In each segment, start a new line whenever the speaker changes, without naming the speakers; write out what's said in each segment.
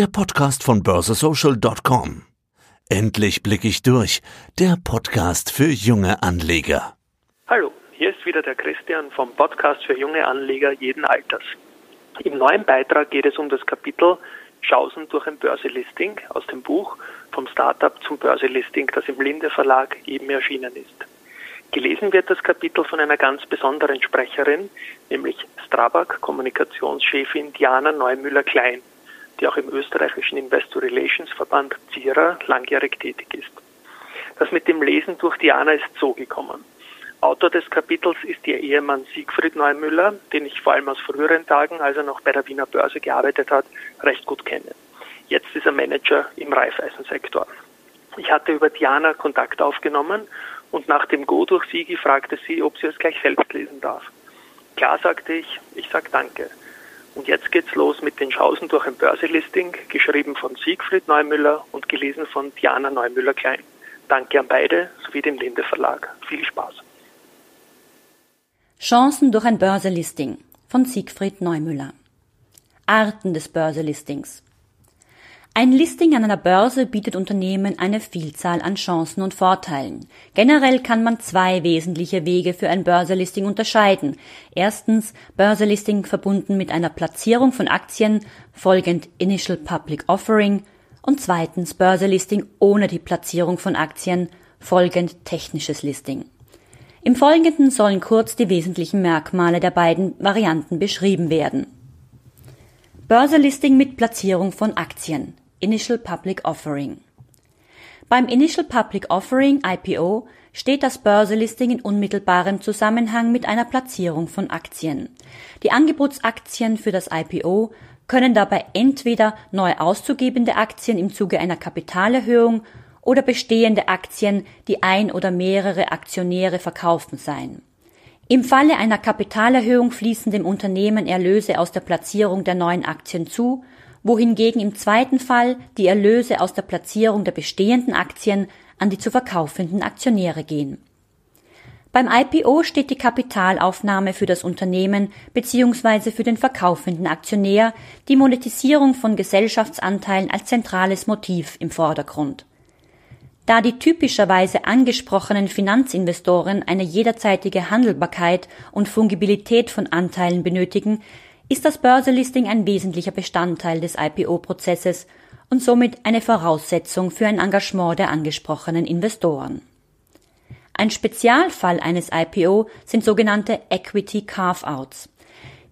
der Podcast von börsesocial.com. Endlich blicke ich durch, der Podcast für junge Anleger.
Hallo, hier ist wieder der Christian vom Podcast für junge Anleger jeden Alters. Im neuen Beitrag geht es um das Kapitel Chancen durch ein Börselisting aus dem Buch Vom Startup zum Börselisting, das im Linde Verlag eben erschienen ist. Gelesen wird das Kapitel von einer ganz besonderen Sprecherin, nämlich Strabag Kommunikationschefin Diana Neumüller-Klein, die auch im österreichischen Investor Relations Verband ZIRA langjährig tätig ist. Das mit dem Lesen durch Diana ist so gekommen. Autor des Kapitels ist ihr Ehemann Siegfried Neumüller, den ich vor allem aus früheren Tagen, als er noch bei der Wiener Börse gearbeitet hat, recht gut kenne. Jetzt ist er Manager im Reifeisensektor. Ich hatte über Diana Kontakt aufgenommen und nach dem Go durch Sigi fragte sie, ob sie es gleich selbst lesen darf. Klar, sagte ich, ich sag Danke. Und jetzt geht's los mit den Chancen durch ein Börselisting, geschrieben von Siegfried Neumüller und gelesen von Diana Neumüller-Klein. Danke an beide sowie dem Linde Verlag. Viel Spaß.
Chancen durch ein Börselisting von Siegfried Neumüller. Arten des Börselistings. Ein Listing an einer Börse bietet Unternehmen eine Vielzahl an Chancen und Vorteilen. Generell kann man zwei wesentliche Wege für ein Börselisting unterscheiden. Erstens Börselisting verbunden mit einer Platzierung von Aktien, folgend Initial Public Offering, und zweitens Börselisting ohne die Platzierung von Aktien, folgend technisches Listing. Im Folgenden sollen kurz die wesentlichen Merkmale der beiden Varianten beschrieben werden. Börselisting mit Platzierung von Aktien. Initial Public Offering. Beim Initial Public Offering IPO steht das Börselisting in unmittelbarem Zusammenhang mit einer Platzierung von Aktien. Die Angebotsaktien für das IPO können dabei entweder neu auszugebende Aktien im Zuge einer Kapitalerhöhung oder bestehende Aktien, die ein oder mehrere Aktionäre verkaufen sein. Im Falle einer Kapitalerhöhung fließen dem Unternehmen Erlöse aus der Platzierung der neuen Aktien zu wohingegen im zweiten Fall die Erlöse aus der Platzierung der bestehenden Aktien an die zu verkaufenden Aktionäre gehen. Beim IPO steht die Kapitalaufnahme für das Unternehmen bzw. für den verkaufenden Aktionär, die Monetisierung von Gesellschaftsanteilen als zentrales Motiv im Vordergrund. Da die typischerweise angesprochenen Finanzinvestoren eine jederzeitige Handelbarkeit und Fungibilität von Anteilen benötigen, ist das Börselisting ein wesentlicher Bestandteil des IPO-Prozesses und somit eine Voraussetzung für ein Engagement der angesprochenen Investoren. Ein Spezialfall eines IPO sind sogenannte Equity Carve-outs.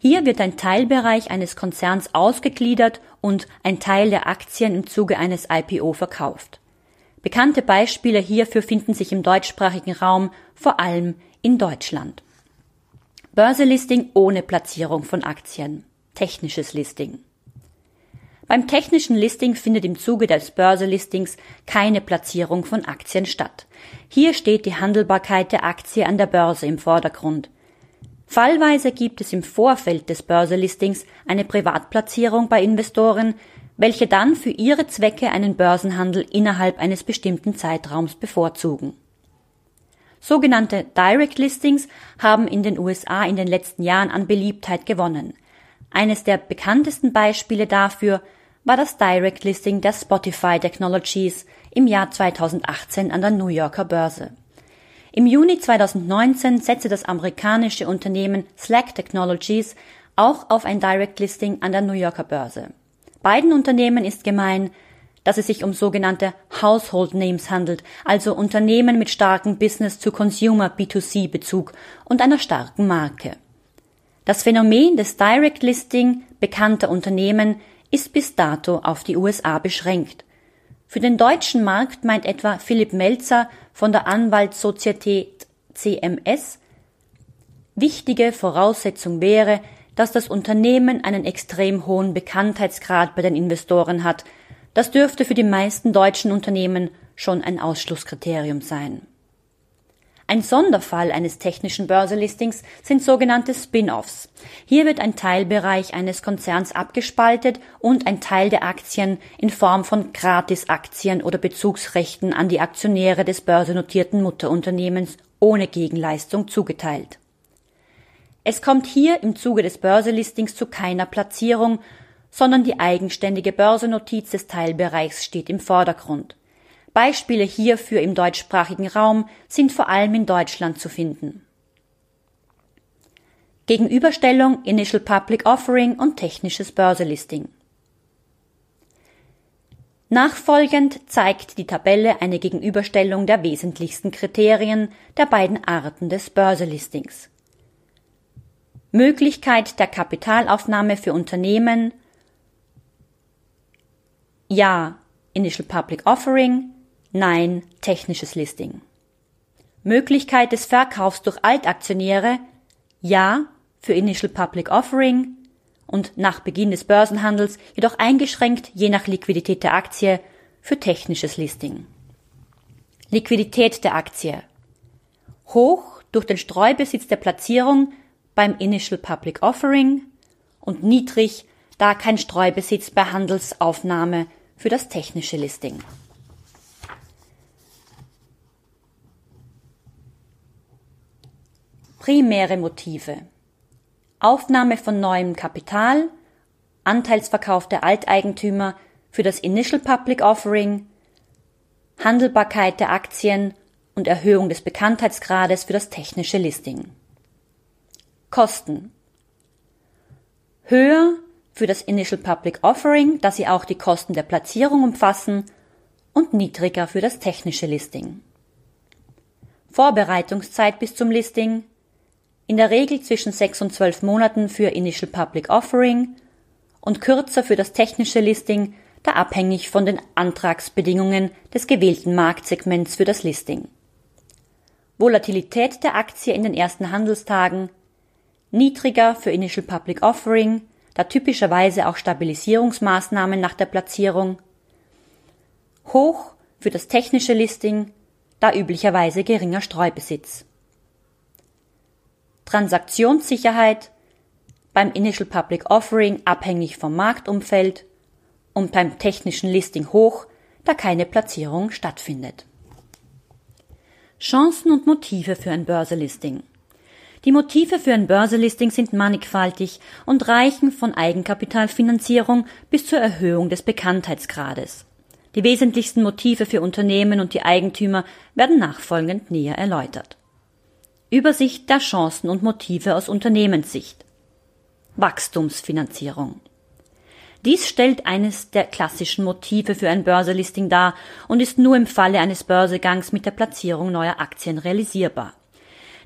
Hier wird ein Teilbereich eines Konzerns ausgegliedert und ein Teil der Aktien im Zuge eines IPO verkauft. Bekannte Beispiele hierfür finden sich im deutschsprachigen Raum, vor allem in Deutschland. Börselisting ohne Platzierung von Aktien. Technisches Listing. Beim technischen Listing findet im Zuge des Börselistings keine Platzierung von Aktien statt. Hier steht die Handelbarkeit der Aktie an der Börse im Vordergrund. Fallweise gibt es im Vorfeld des Börselistings eine Privatplatzierung bei Investoren, welche dann für ihre Zwecke einen Börsenhandel innerhalb eines bestimmten Zeitraums bevorzugen. Sogenannte Direct Listings haben in den USA in den letzten Jahren an Beliebtheit gewonnen. Eines der bekanntesten Beispiele dafür war das Direct Listing der Spotify Technologies im Jahr 2018 an der New Yorker Börse. Im Juni 2019 setzte das amerikanische Unternehmen Slack Technologies auch auf ein Direct Listing an der New Yorker Börse. Beiden Unternehmen ist gemein, dass es sich um sogenannte Household Names handelt, also Unternehmen mit starkem Business-to-Consumer B2C-Bezug und einer starken Marke. Das Phänomen des Direct Listing bekannter Unternehmen ist bis dato auf die USA beschränkt. Für den deutschen Markt meint etwa Philipp Melzer von der Anwaltssozietät CMS, wichtige Voraussetzung wäre, dass das Unternehmen einen extrem hohen Bekanntheitsgrad bei den Investoren hat, das dürfte für die meisten deutschen Unternehmen schon ein Ausschlusskriterium sein. Ein Sonderfall eines technischen Börselistings sind sogenannte Spin-offs. Hier wird ein Teilbereich eines Konzerns abgespaltet und ein Teil der Aktien in Form von Gratisaktien oder Bezugsrechten an die Aktionäre des börsennotierten Mutterunternehmens ohne Gegenleistung zugeteilt. Es kommt hier im Zuge des Börselistings zu keiner Platzierung, sondern die eigenständige Börsennotiz des Teilbereichs steht im Vordergrund. Beispiele hierfür im deutschsprachigen Raum sind vor allem in Deutschland zu finden. Gegenüberstellung Initial Public Offering und technisches Börselisting. Nachfolgend zeigt die Tabelle eine Gegenüberstellung der wesentlichsten Kriterien der beiden Arten des Börselistings. Möglichkeit der Kapitalaufnahme für Unternehmen Ja Initial Public Offering Nein technisches Listing. Möglichkeit des Verkaufs durch Altaktionäre Ja für Initial Public Offering und nach Beginn des Börsenhandels jedoch eingeschränkt je nach Liquidität der Aktie für technisches Listing. Liquidität der Aktie. Hoch durch den Streubesitz der Platzierung beim Initial Public Offering und niedrig, da kein Streubesitz bei Handelsaufnahme für das technische Listing. Primäre Motive Aufnahme von neuem Kapital, Anteilsverkauf der Alteigentümer für das Initial Public Offering, Handelbarkeit der Aktien und Erhöhung des Bekanntheitsgrades für das technische Listing. Kosten höher für das Initial Public Offering, da sie auch die Kosten der Platzierung umfassen, und niedriger für das technische Listing. Vorbereitungszeit bis zum Listing in der Regel zwischen sechs und zwölf Monaten für Initial Public Offering und kürzer für das technische Listing, da abhängig von den Antragsbedingungen des gewählten Marktsegments für das Listing. Volatilität der Aktie in den ersten Handelstagen niedriger für Initial Public Offering, da typischerweise auch Stabilisierungsmaßnahmen nach der Platzierung, hoch für das technische Listing, da üblicherweise geringer Streubesitz. Transaktionssicherheit beim Initial Public Offering abhängig vom Marktumfeld und beim technischen Listing hoch, da keine Platzierung stattfindet. Chancen und Motive für ein Börselisting. Die Motive für ein Börselisting sind mannigfaltig und reichen von Eigenkapitalfinanzierung bis zur Erhöhung des Bekanntheitsgrades. Die wesentlichsten Motive für Unternehmen und die Eigentümer werden nachfolgend näher erläutert. Übersicht der Chancen und Motive aus Unternehmenssicht. Wachstumsfinanzierung. Dies stellt eines der klassischen Motive für ein Börselisting dar und ist nur im Falle eines Börsegangs mit der Platzierung neuer Aktien realisierbar.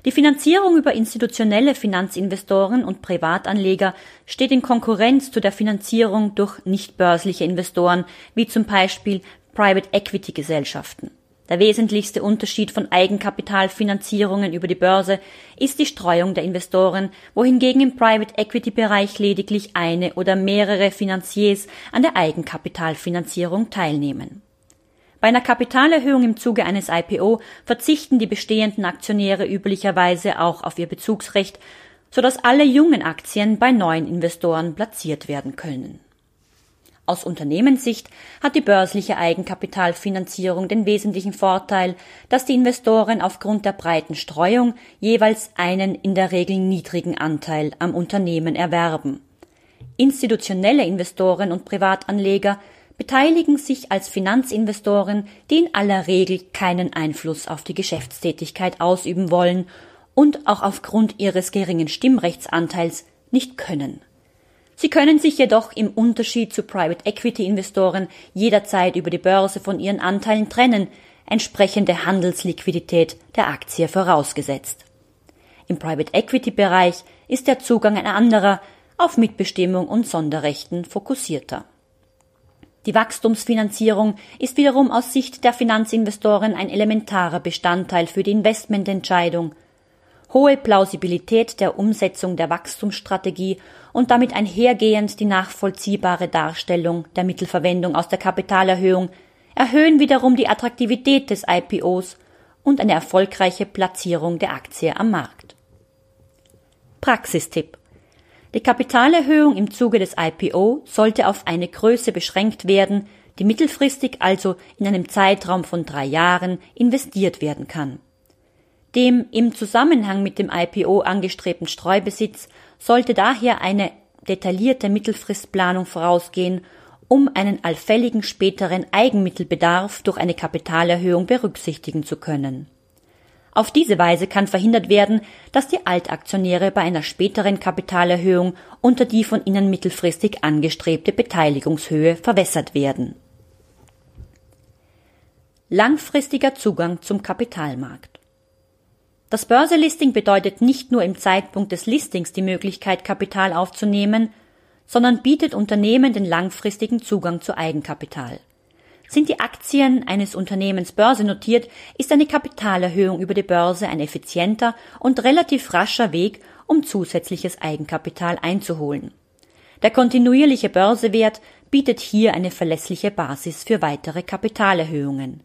Die Finanzierung über institutionelle Finanzinvestoren und Privatanleger steht in Konkurrenz zu der Finanzierung durch nicht börsliche Investoren, wie zum Beispiel Private Equity Gesellschaften. Der wesentlichste Unterschied von Eigenkapitalfinanzierungen über die Börse ist die Streuung der Investoren, wohingegen im Private Equity Bereich lediglich eine oder mehrere Finanziers an der Eigenkapitalfinanzierung teilnehmen. Bei einer Kapitalerhöhung im Zuge eines IPO verzichten die bestehenden Aktionäre üblicherweise auch auf ihr Bezugsrecht, sodass alle jungen Aktien bei neuen Investoren platziert werden können aus Unternehmenssicht hat die börsliche Eigenkapitalfinanzierung den wesentlichen Vorteil, dass die Investoren aufgrund der breiten Streuung jeweils einen in der Regel niedrigen Anteil am Unternehmen erwerben. Institutionelle Investoren und Privatanleger beteiligen sich als Finanzinvestoren, die in aller Regel keinen Einfluss auf die Geschäftstätigkeit ausüben wollen und auch aufgrund ihres geringen Stimmrechtsanteils nicht können Sie können sich jedoch im Unterschied zu Private Equity Investoren jederzeit über die Börse von ihren Anteilen trennen, entsprechende Handelsliquidität der Aktie vorausgesetzt. Im Private Equity Bereich ist der Zugang ein anderer, auf Mitbestimmung und Sonderrechten fokussierter. Die Wachstumsfinanzierung ist wiederum aus Sicht der Finanzinvestoren ein elementarer Bestandteil für die Investmententscheidung hohe Plausibilität der Umsetzung der Wachstumsstrategie und damit einhergehend die nachvollziehbare Darstellung der Mittelverwendung aus der Kapitalerhöhung erhöhen wiederum die Attraktivität des IPOs und eine erfolgreiche Platzierung der Aktie am Markt. Praxistipp Die Kapitalerhöhung im Zuge des IPO sollte auf eine Größe beschränkt werden, die mittelfristig also in einem Zeitraum von drei Jahren investiert werden kann. Dem im Zusammenhang mit dem IPO angestrebten Streubesitz sollte daher eine detaillierte Mittelfristplanung vorausgehen, um einen allfälligen späteren Eigenmittelbedarf durch eine Kapitalerhöhung berücksichtigen zu können. Auf diese Weise kann verhindert werden, dass die Altaktionäre bei einer späteren Kapitalerhöhung unter die von ihnen mittelfristig angestrebte Beteiligungshöhe verwässert werden. Langfristiger Zugang zum Kapitalmarkt Das Börselisting bedeutet nicht nur im Zeitpunkt des Listings die Möglichkeit, Kapital aufzunehmen, sondern bietet Unternehmen den langfristigen Zugang zu Eigenkapital. Sind die Aktien eines Unternehmens börsennotiert, ist eine Kapitalerhöhung über die Börse ein effizienter und relativ rascher Weg, um zusätzliches Eigenkapital einzuholen. Der kontinuierliche Börsewert bietet hier eine verlässliche Basis für weitere Kapitalerhöhungen.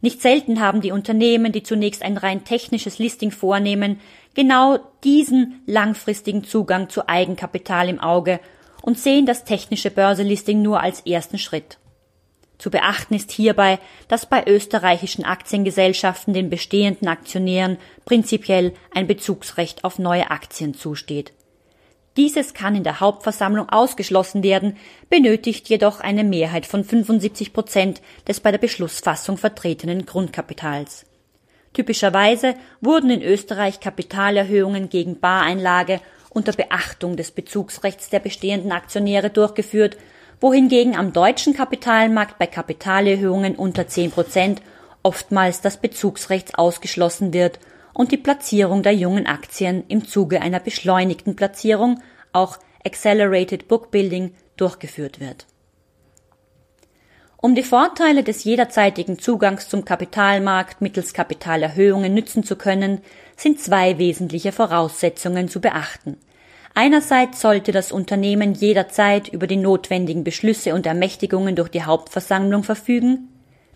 Nicht selten haben die Unternehmen, die zunächst ein rein technisches Listing vornehmen, genau diesen langfristigen Zugang zu Eigenkapital im Auge und sehen das technische Börselisting nur als ersten Schritt. Zu beachten ist hierbei, dass bei österreichischen Aktiengesellschaften den bestehenden Aktionären prinzipiell ein Bezugsrecht auf neue Aktien zusteht. Dieses kann in der Hauptversammlung ausgeschlossen werden, benötigt jedoch eine Mehrheit von 75 Prozent des bei der Beschlussfassung vertretenen Grundkapitals. Typischerweise wurden in Österreich Kapitalerhöhungen gegen Bareinlage unter Beachtung des Bezugsrechts der bestehenden Aktionäre durchgeführt wohingegen am deutschen Kapitalmarkt bei Kapitalerhöhungen unter 10 Prozent oftmals das Bezugsrecht ausgeschlossen wird und die Platzierung der jungen Aktien im Zuge einer beschleunigten Platzierung, auch Accelerated Bookbuilding, durchgeführt wird. Um die Vorteile des jederzeitigen Zugangs zum Kapitalmarkt mittels Kapitalerhöhungen nützen zu können, sind zwei wesentliche Voraussetzungen zu beachten – Einerseits sollte das Unternehmen jederzeit über die notwendigen Beschlüsse und Ermächtigungen durch die Hauptversammlung verfügen.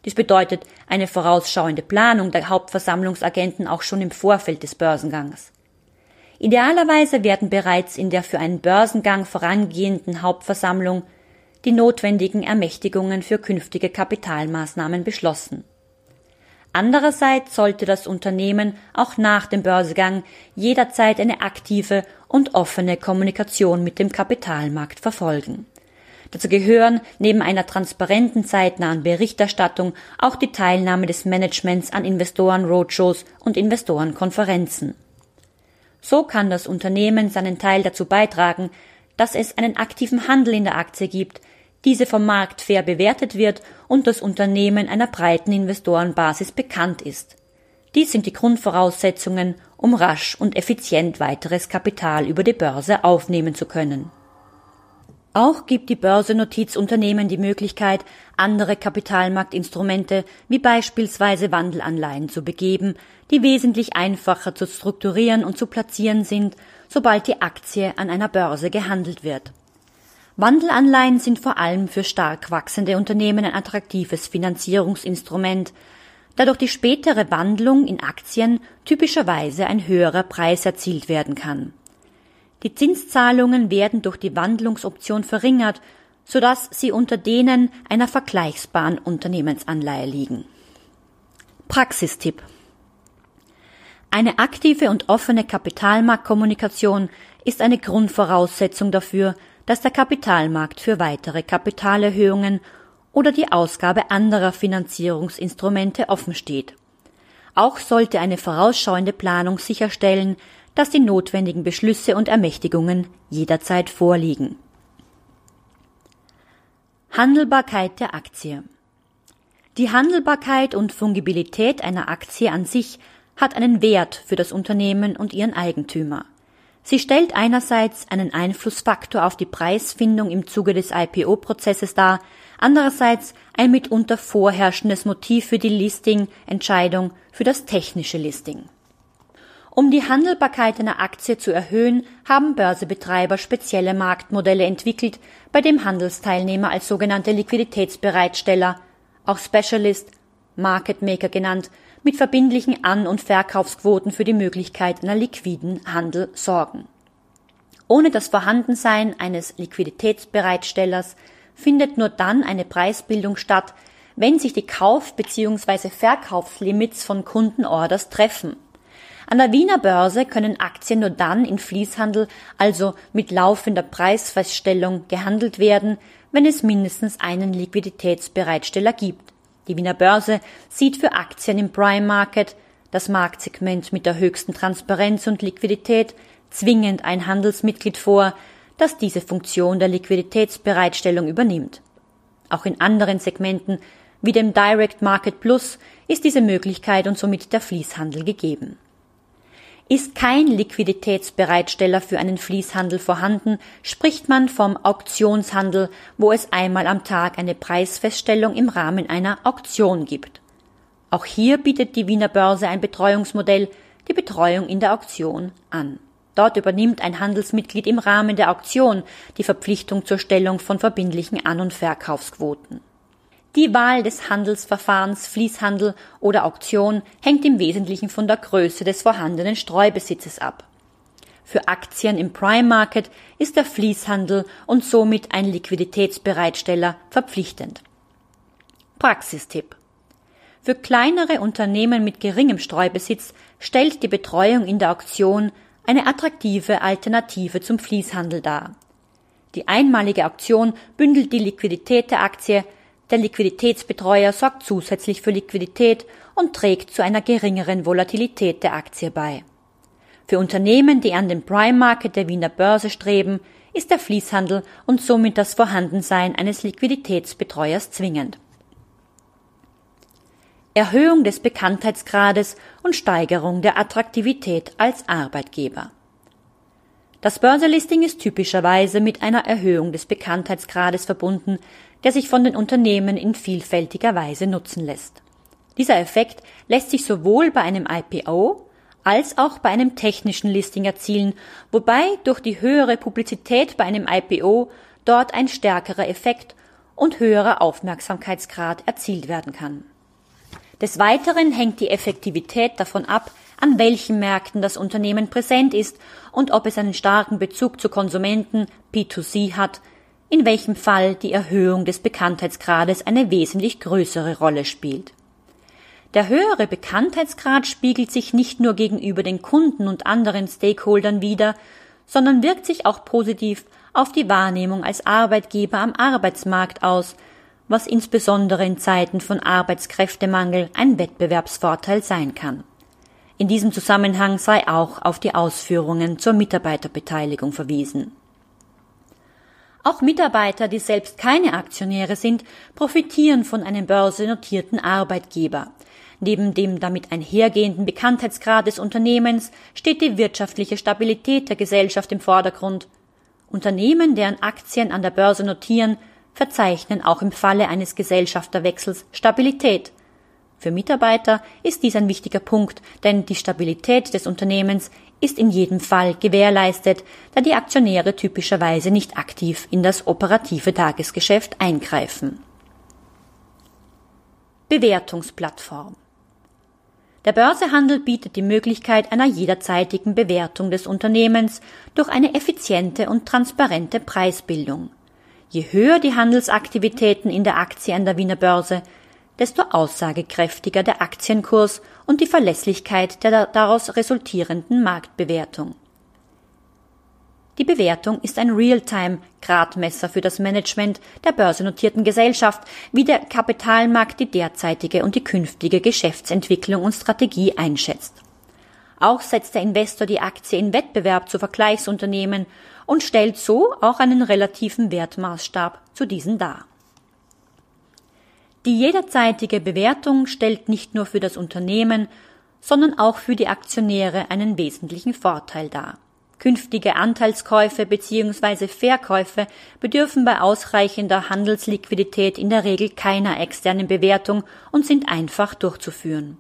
Dies bedeutet eine vorausschauende Planung der Hauptversammlungsagenten auch schon im Vorfeld des Börsengangs. Idealerweise werden bereits in der für einen Börsengang vorangehenden Hauptversammlung die notwendigen Ermächtigungen für künftige Kapitalmaßnahmen beschlossen. Andererseits sollte das Unternehmen auch nach dem Börsegang jederzeit eine aktive und offene Kommunikation mit dem Kapitalmarkt verfolgen. Dazu gehören neben einer transparenten zeitnahen Berichterstattung auch die Teilnahme des Managements an Investoren-Roadshows und Investorenkonferenzen. So kann das Unternehmen seinen Teil dazu beitragen, dass es einen aktiven Handel in der Aktie gibt, diese vom Markt fair bewertet wird und das Unternehmen einer breiten Investorenbasis bekannt ist. Dies sind die Grundvoraussetzungen, um rasch und effizient weiteres Kapital über die Börse aufnehmen zu können. Auch gibt die Börsennotiz Unternehmen die Möglichkeit, andere Kapitalmarktinstrumente wie beispielsweise Wandelanleihen zu begeben, die wesentlich einfacher zu strukturieren und zu platzieren sind, sobald die Aktie an einer Börse gehandelt wird. Wandelanleihen sind vor allem für stark wachsende Unternehmen ein attraktives Finanzierungsinstrument, da durch die spätere Wandlung in Aktien typischerweise ein höherer Preis erzielt werden kann. Die Zinszahlungen werden durch die Wandlungsoption verringert, sodass sie unter denen einer vergleichbaren Unternehmensanleihe liegen. Praxistipp Eine aktive und offene Kapitalmarktkommunikation ist eine Grundvoraussetzung dafür, dass der Kapitalmarkt für weitere Kapitalerhöhungen oder die Ausgabe anderer Finanzierungsinstrumente offensteht. Auch sollte eine vorausschauende Planung sicherstellen, dass die notwendigen Beschlüsse und Ermächtigungen jederzeit vorliegen. Handelbarkeit der Aktie Die Handelbarkeit und Fungibilität einer Aktie an sich hat einen Wert für das Unternehmen und ihren Eigentümer. Sie stellt einerseits einen Einflussfaktor auf die Preisfindung im Zuge des IPO-Prozesses dar, andererseits ein mitunter vorherrschendes Motiv für die Listing-Entscheidung für das technische Listing. Um die Handelbarkeit einer Aktie zu erhöhen, haben Börsebetreiber spezielle Marktmodelle entwickelt, bei dem Handelsteilnehmer als sogenannte Liquiditätsbereitsteller, auch Specialist, Market Maker genannt, mit verbindlichen An- und Verkaufsquoten für die Möglichkeit einer liquiden Handel sorgen. Ohne das Vorhandensein eines Liquiditätsbereitstellers findet nur dann eine Preisbildung statt, wenn sich die Kauf- bzw. Verkaufslimits von Kundenorders treffen. An der Wiener Börse können Aktien nur dann in Fließhandel, also mit laufender Preisfeststellung, gehandelt werden, wenn es mindestens einen Liquiditätsbereitsteller gibt. Die Wiener Börse sieht für Aktien im Prime Market, das Marktsegment mit der höchsten Transparenz und Liquidität, zwingend ein Handelsmitglied vor, das diese Funktion der Liquiditätsbereitstellung übernimmt. Auch in anderen Segmenten wie dem Direct Market Plus ist diese Möglichkeit und somit der Fließhandel gegeben. Ist kein Liquiditätsbereitsteller für einen Fließhandel vorhanden, spricht man vom Auktionshandel, wo es einmal am Tag eine Preisfeststellung im Rahmen einer Auktion gibt. Auch hier bietet die Wiener Börse ein Betreuungsmodell, die Betreuung in der Auktion, an. Dort übernimmt ein Handelsmitglied im Rahmen der Auktion die Verpflichtung zur Stellung von verbindlichen An- und Verkaufsquoten. Die Wahl des Handelsverfahrens Fließhandel oder Auktion hängt im Wesentlichen von der Größe des vorhandenen Streubesitzes ab. Für Aktien im Prime Market ist der Fließhandel und somit ein Liquiditätsbereitsteller verpflichtend. Praxistipp Für kleinere Unternehmen mit geringem Streubesitz stellt die Betreuung in der Auktion eine attraktive Alternative zum Fließhandel dar. Die einmalige Auktion bündelt die Liquidität der Aktie der Liquiditätsbetreuer sorgt zusätzlich für Liquidität und trägt zu einer geringeren Volatilität der Aktie bei. Für Unternehmen, die an den Prime Market der Wiener Börse streben, ist der Fließhandel und somit das Vorhandensein eines Liquiditätsbetreuers zwingend. Erhöhung des Bekanntheitsgrades und Steigerung der Attraktivität als Arbeitgeber. Das Börselisting ist typischerweise mit einer Erhöhung des Bekanntheitsgrades verbunden, der sich von den Unternehmen in vielfältiger Weise nutzen lässt. Dieser Effekt lässt sich sowohl bei einem IPO als auch bei einem technischen Listing erzielen, wobei durch die höhere Publizität bei einem IPO dort ein stärkerer Effekt und höherer Aufmerksamkeitsgrad erzielt werden kann. Des Weiteren hängt die Effektivität davon ab, an welchen Märkten das Unternehmen präsent ist und ob es einen starken Bezug zu Konsumenten P2C hat, in welchem Fall die Erhöhung des Bekanntheitsgrades eine wesentlich größere Rolle spielt. Der höhere Bekanntheitsgrad spiegelt sich nicht nur gegenüber den Kunden und anderen Stakeholdern wider, sondern wirkt sich auch positiv auf die Wahrnehmung als Arbeitgeber am Arbeitsmarkt aus, was insbesondere in Zeiten von Arbeitskräftemangel ein Wettbewerbsvorteil sein kann. In diesem Zusammenhang sei auch auf die Ausführungen zur Mitarbeiterbeteiligung verwiesen. Auch Mitarbeiter, die selbst keine Aktionäre sind, profitieren von einem börsennotierten Arbeitgeber. Neben dem damit einhergehenden Bekanntheitsgrad des Unternehmens steht die wirtschaftliche Stabilität der Gesellschaft im Vordergrund. Unternehmen, deren Aktien an der Börse notieren, verzeichnen auch im Falle eines Gesellschafterwechsels Stabilität. Für Mitarbeiter ist dies ein wichtiger Punkt, denn die Stabilität des Unternehmens ist in jedem Fall gewährleistet, da die Aktionäre typischerweise nicht aktiv in das operative Tagesgeschäft eingreifen. Bewertungsplattform der Börsehandel bietet die Möglichkeit einer jederzeitigen Bewertung des Unternehmens durch eine effiziente und transparente Preisbildung. Je höher die Handelsaktivitäten in der Aktie an der Wiener Börse, desto aussagekräftiger der Aktienkurs und die Verlässlichkeit der daraus resultierenden Marktbewertung. Die Bewertung ist ein Realtime-Gradmesser für das Management der börsennotierten Gesellschaft, wie der Kapitalmarkt die derzeitige und die künftige Geschäftsentwicklung und Strategie einschätzt. Auch setzt der Investor die Aktie in Wettbewerb zu Vergleichsunternehmen und stellt so auch einen relativen Wertmaßstab zu diesen dar. Die jederzeitige Bewertung stellt nicht nur für das Unternehmen, sondern auch für die Aktionäre einen wesentlichen Vorteil dar. Künftige Anteilskäufe bzw. Verkäufe bedürfen bei ausreichender Handelsliquidität in der Regel keiner externen Bewertung und sind einfach durchzuführen.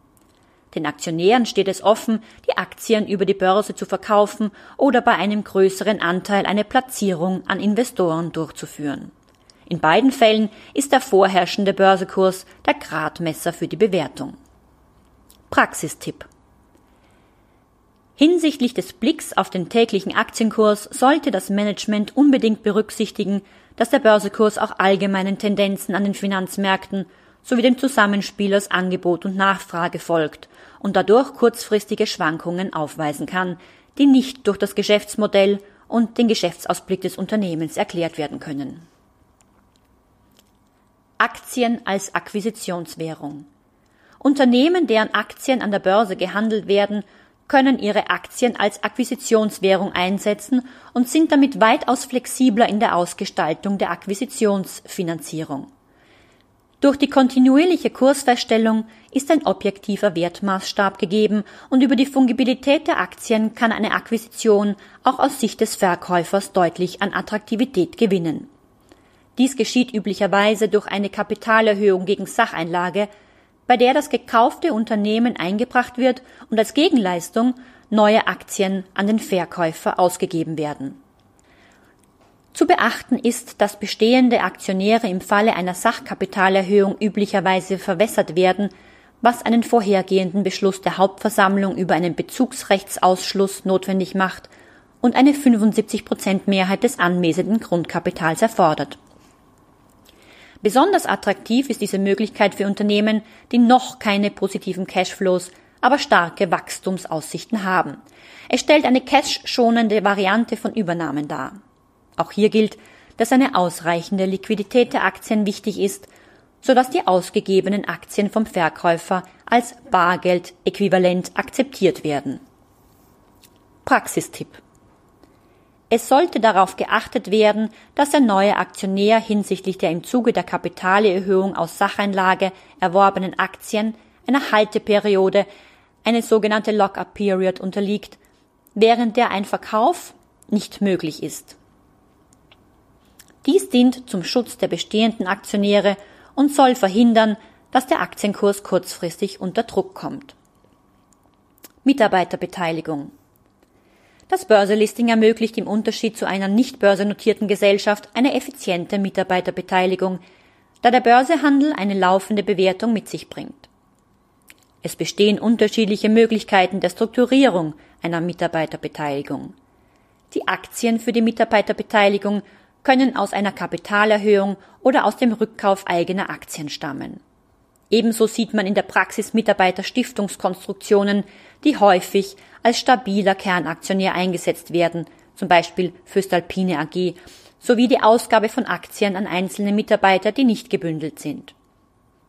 Den Aktionären steht es offen, die Aktien über die Börse zu verkaufen oder bei einem größeren Anteil eine Platzierung an Investoren durchzuführen. In beiden Fällen ist der vorherrschende Börsekurs der Gradmesser für die Bewertung. Praxistipp Hinsichtlich des Blicks auf den täglichen Aktienkurs sollte das Management unbedingt berücksichtigen, dass der Börsekurs auch allgemeinen Tendenzen an den Finanzmärkten sowie dem Zusammenspiel aus Angebot und Nachfrage folgt und dadurch kurzfristige Schwankungen aufweisen kann, die nicht durch das Geschäftsmodell und den Geschäftsausblick des Unternehmens erklärt werden können. Aktien als Akquisitionswährung. Unternehmen, deren Aktien an der Börse gehandelt werden, können ihre Aktien als Akquisitionswährung einsetzen und sind damit weitaus flexibler in der Ausgestaltung der Akquisitionsfinanzierung. Durch die kontinuierliche Kursfeststellung ist ein objektiver Wertmaßstab gegeben und über die Fungibilität der Aktien kann eine Akquisition auch aus Sicht des Verkäufers deutlich an Attraktivität gewinnen. Dies geschieht üblicherweise durch eine Kapitalerhöhung gegen Sacheinlage, bei der das gekaufte Unternehmen eingebracht wird und als Gegenleistung neue Aktien an den Verkäufer ausgegeben werden. Zu beachten ist, dass bestehende Aktionäre im Falle einer Sachkapitalerhöhung üblicherweise verwässert werden, was einen vorhergehenden Beschluss der Hauptversammlung über einen Bezugsrechtsausschluss notwendig macht und eine 75 Prozent Mehrheit des anwesenden Grundkapitals erfordert. Besonders attraktiv ist diese Möglichkeit für Unternehmen, die noch keine positiven Cashflows, aber starke Wachstumsaussichten haben. Es stellt eine cashschonende Variante von Übernahmen dar. Auch hier gilt, dass eine ausreichende Liquidität der Aktien wichtig ist, sodass die ausgegebenen Aktien vom Verkäufer als Bargeld-äquivalent akzeptiert werden. Praxistipp es sollte darauf geachtet werden, dass der neue Aktionär hinsichtlich der im Zuge der Kapitalerhöhung aus Sacheinlage erworbenen Aktien einer Halteperiode, eine sogenannte Lock-up-Period unterliegt, während der ein Verkauf nicht möglich ist. Dies dient zum Schutz der bestehenden Aktionäre und soll verhindern, dass der Aktienkurs kurzfristig unter Druck kommt. Mitarbeiterbeteiligung. Das Börselisting ermöglicht im Unterschied zu einer nicht börsennotierten Gesellschaft eine effiziente Mitarbeiterbeteiligung, da der Börsehandel eine laufende Bewertung mit sich bringt. Es bestehen unterschiedliche Möglichkeiten der Strukturierung einer Mitarbeiterbeteiligung. Die Aktien für die Mitarbeiterbeteiligung können aus einer Kapitalerhöhung oder aus dem Rückkauf eigener Aktien stammen. Ebenso sieht man in der Praxis Mitarbeiterstiftungskonstruktionen, die häufig als stabiler Kernaktionär eingesetzt werden, zum Beispiel Föstalpine AG, sowie die Ausgabe von Aktien an einzelne Mitarbeiter, die nicht gebündelt sind.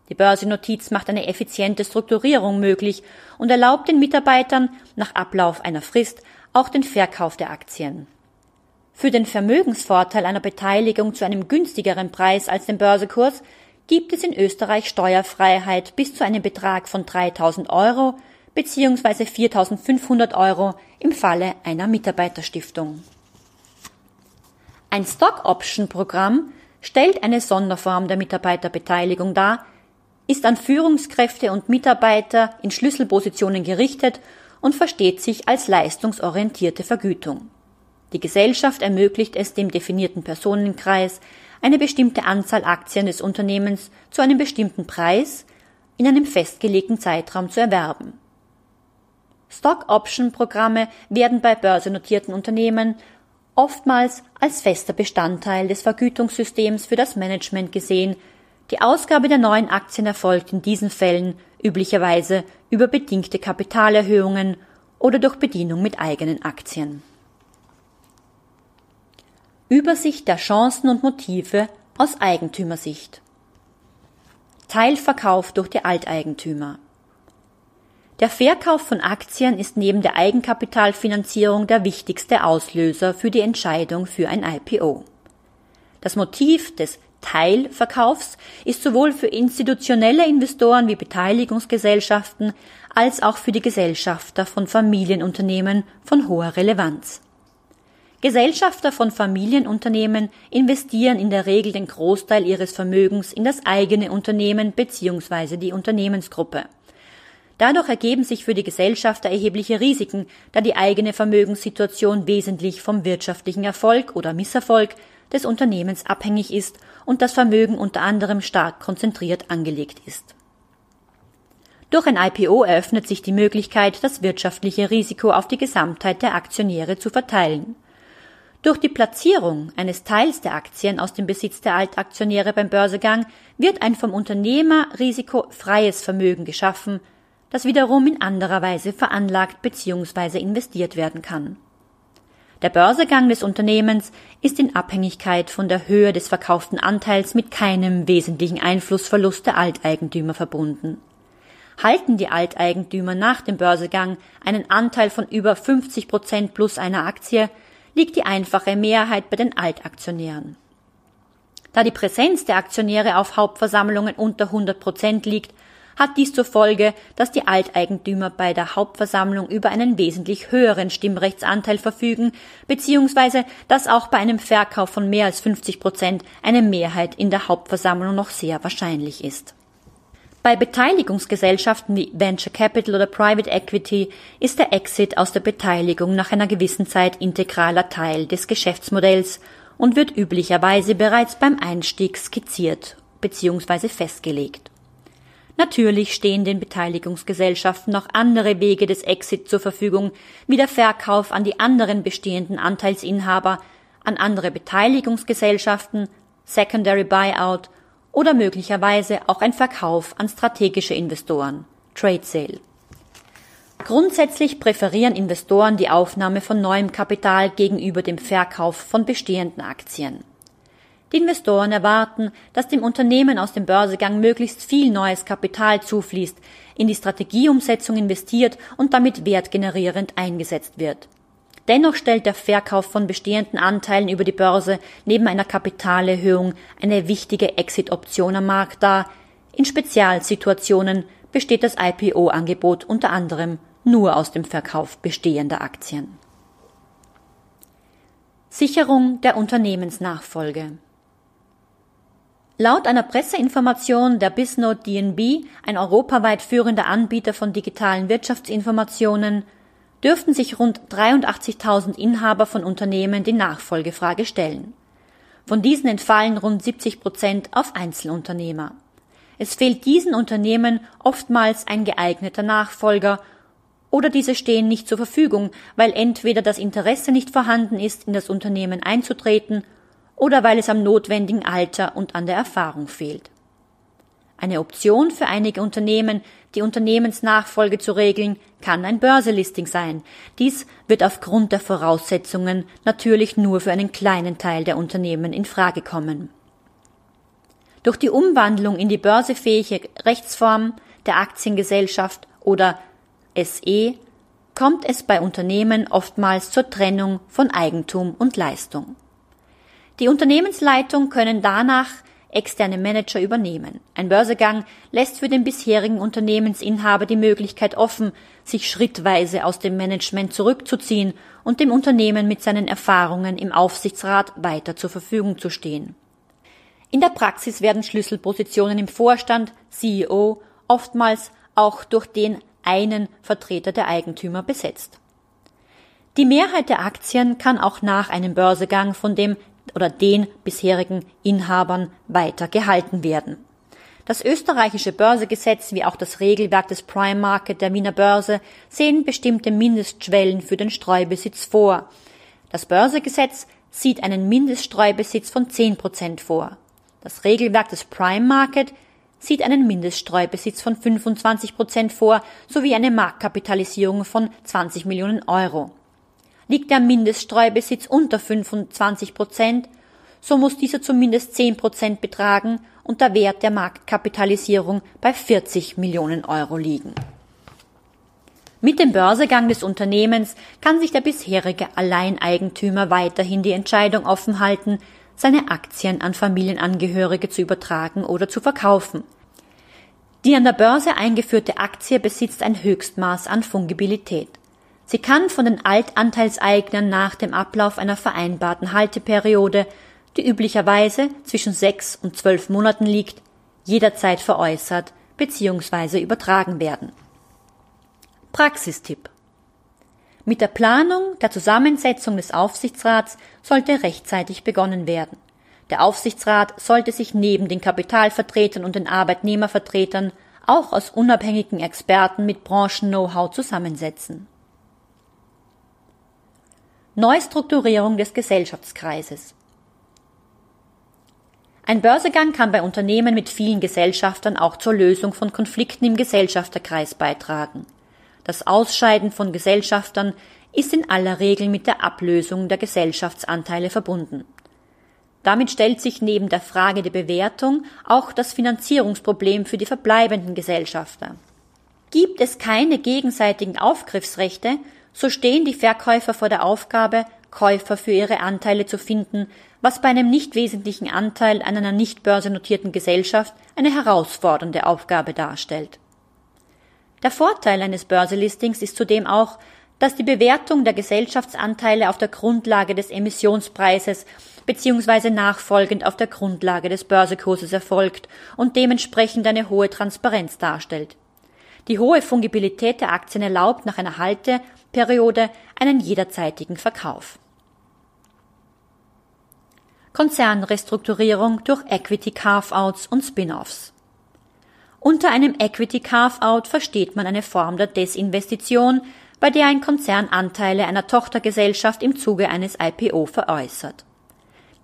Die Börsenotiz macht eine effiziente Strukturierung möglich und erlaubt den Mitarbeitern nach Ablauf einer Frist auch den Verkauf der Aktien. Für den Vermögensvorteil einer Beteiligung zu einem günstigeren Preis als dem Börsekurs gibt es in Österreich Steuerfreiheit bis zu einem Betrag von 3000 Euro bzw. 4500 Euro im Falle einer Mitarbeiterstiftung. Ein Stock Option Programm stellt eine Sonderform der Mitarbeiterbeteiligung dar, ist an Führungskräfte und Mitarbeiter in Schlüsselpositionen gerichtet und versteht sich als leistungsorientierte Vergütung. Die Gesellschaft ermöglicht es dem definierten Personenkreis, eine bestimmte Anzahl Aktien des Unternehmens zu einem bestimmten Preis in einem festgelegten Zeitraum zu erwerben. Stock-Option-Programme werden bei börsennotierten Unternehmen oftmals als fester Bestandteil des Vergütungssystems für das Management gesehen. Die Ausgabe der neuen Aktien erfolgt in diesen Fällen üblicherweise über bedingte Kapitalerhöhungen oder durch Bedienung mit eigenen Aktien. Übersicht der Chancen und Motive aus Eigentümersicht. Teilverkauf durch die Alteigentümer. Der Verkauf von Aktien ist neben der Eigenkapitalfinanzierung der wichtigste Auslöser für die Entscheidung für ein IPO. Das Motiv des Teilverkaufs ist sowohl für institutionelle Investoren wie Beteiligungsgesellschaften als auch für die Gesellschafter von Familienunternehmen von hoher Relevanz. Gesellschafter von Familienunternehmen investieren in der Regel den Großteil ihres Vermögens in das eigene Unternehmen bzw. die Unternehmensgruppe. Dadurch ergeben sich für die Gesellschafter erhebliche Risiken, da die eigene Vermögenssituation wesentlich vom wirtschaftlichen Erfolg oder Misserfolg des Unternehmens abhängig ist und das Vermögen unter anderem stark konzentriert angelegt ist. Durch ein IPO eröffnet sich die Möglichkeit, das wirtschaftliche Risiko auf die Gesamtheit der Aktionäre zu verteilen. Durch die Platzierung eines Teils der Aktien aus dem Besitz der Altaktionäre beim Börsegang wird ein vom Unternehmer risikofreies Vermögen geschaffen, das wiederum in anderer Weise veranlagt bzw. investiert werden kann. Der Börsegang des Unternehmens ist in Abhängigkeit von der Höhe des verkauften Anteils mit keinem wesentlichen Einflussverlust der Alteigentümer verbunden. Halten die Alteigentümer nach dem Börsegang einen Anteil von über 50 Prozent plus einer Aktie, liegt die einfache Mehrheit bei den Altaktionären. Da die Präsenz der Aktionäre auf Hauptversammlungen unter 100 Prozent liegt, hat dies zur Folge, dass die Alteigentümer bei der Hauptversammlung über einen wesentlich höheren Stimmrechtsanteil verfügen, beziehungsweise dass auch bei einem Verkauf von mehr als 50 Prozent eine Mehrheit in der Hauptversammlung noch sehr wahrscheinlich ist. Bei Beteiligungsgesellschaften wie Venture Capital oder Private Equity ist der Exit aus der Beteiligung nach einer gewissen Zeit integraler Teil des Geschäftsmodells und wird üblicherweise bereits beim Einstieg skizziert bzw. festgelegt. Natürlich stehen den Beteiligungsgesellschaften noch andere Wege des Exit zur Verfügung, wie der Verkauf an die anderen bestehenden Anteilsinhaber, an andere Beteiligungsgesellschaften, Secondary Buyout oder möglicherweise auch ein Verkauf an strategische Investoren, Trade Sale. Grundsätzlich präferieren Investoren die Aufnahme von neuem Kapital gegenüber dem Verkauf von bestehenden Aktien. Die Investoren erwarten, dass dem Unternehmen aus dem Börsegang möglichst viel neues Kapital zufließt, in die Strategieumsetzung investiert und damit wertgenerierend eingesetzt wird. Dennoch stellt der Verkauf von bestehenden Anteilen über die Börse neben einer Kapitalerhöhung eine wichtige Exit-Option am Markt dar. In Spezialsituationen besteht das IPO-Angebot unter anderem nur aus dem Verkauf bestehender Aktien. Sicherung der Unternehmensnachfolge Laut einer Presseinformation der Bisnode DNB, ein europaweit führender Anbieter von digitalen Wirtschaftsinformationen, dürften sich rund 83.000 Inhaber von Unternehmen die Nachfolgefrage stellen. Von diesen entfallen rund 70 Prozent auf Einzelunternehmer. Es fehlt diesen Unternehmen oftmals ein geeigneter Nachfolger oder diese stehen nicht zur Verfügung, weil entweder das Interesse nicht vorhanden ist, in das Unternehmen einzutreten oder weil es am notwendigen Alter und an der Erfahrung fehlt. Eine Option für einige Unternehmen, die Unternehmensnachfolge zu regeln, kann ein Börselisting sein. Dies wird aufgrund der Voraussetzungen natürlich nur für einen kleinen Teil der Unternehmen in Frage kommen. Durch die Umwandlung in die börsefähige Rechtsform der Aktiengesellschaft oder SE kommt es bei Unternehmen oftmals zur Trennung von Eigentum und Leistung. Die Unternehmensleitung können danach externe Manager übernehmen. Ein Börsegang lässt für den bisherigen Unternehmensinhaber die Möglichkeit offen, sich schrittweise aus dem Management zurückzuziehen und dem Unternehmen mit seinen Erfahrungen im Aufsichtsrat weiter zur Verfügung zu stehen. In der Praxis werden Schlüsselpositionen im Vorstand, CEO, oftmals auch durch den einen Vertreter der Eigentümer besetzt. Die Mehrheit der Aktien kann auch nach einem Börsegang von dem oder den bisherigen Inhabern weiter gehalten werden. Das österreichische Börsegesetz wie auch das Regelwerk des Prime Market der Wiener Börse sehen bestimmte Mindestschwellen für den Streubesitz vor. Das Börsegesetz sieht einen Mindeststreubesitz von 10 Prozent vor. Das Regelwerk des Prime Market sieht einen Mindeststreubesitz von 25 Prozent vor sowie eine Marktkapitalisierung von 20 Millionen Euro. Liegt der Mindeststreubesitz unter 25 Prozent, so muss dieser zumindest 10 Prozent betragen und der Wert der Marktkapitalisierung bei 40 Millionen Euro liegen. Mit dem Börsegang des Unternehmens kann sich der bisherige Alleineigentümer weiterhin die Entscheidung offen halten, seine Aktien an Familienangehörige zu übertragen oder zu verkaufen. Die an der Börse eingeführte Aktie besitzt ein Höchstmaß an Fungibilität. Sie kann von den Altanteilseignern nach dem Ablauf einer vereinbarten Halteperiode, die üblicherweise zwischen sechs und zwölf Monaten liegt, jederzeit veräußert bzw. übertragen werden. Praxistipp Mit der Planung der Zusammensetzung des Aufsichtsrats sollte rechtzeitig begonnen werden. Der Aufsichtsrat sollte sich neben den Kapitalvertretern und den Arbeitnehmervertretern auch aus unabhängigen Experten mit Branchen-Know-how zusammensetzen. Neustrukturierung des Gesellschaftskreises. Ein Börsegang kann bei Unternehmen mit vielen Gesellschaftern auch zur Lösung von Konflikten im Gesellschafterkreis beitragen. Das Ausscheiden von Gesellschaftern ist in aller Regel mit der Ablösung der Gesellschaftsanteile verbunden. Damit stellt sich neben der Frage der Bewertung auch das Finanzierungsproblem für die verbleibenden Gesellschafter. Gibt es keine gegenseitigen Aufgriffsrechte, so stehen die Verkäufer vor der Aufgabe, Käufer für ihre Anteile zu finden, was bei einem nicht wesentlichen Anteil an einer nicht börsennotierten Gesellschaft eine herausfordernde Aufgabe darstellt. Der Vorteil eines Börselistings ist zudem auch, dass die Bewertung der Gesellschaftsanteile auf der Grundlage des Emissionspreises bzw. nachfolgend auf der Grundlage des Börsekurses erfolgt und dementsprechend eine hohe Transparenz darstellt. Die hohe Fungibilität der Aktien erlaubt nach einer Halteperiode einen jederzeitigen Verkauf. Konzernrestrukturierung durch Equity Carve-outs und Spin-offs. Unter einem Equity Carve-out versteht man eine Form der Desinvestition, bei der ein Konzern Anteile einer Tochtergesellschaft im Zuge eines IPO veräußert.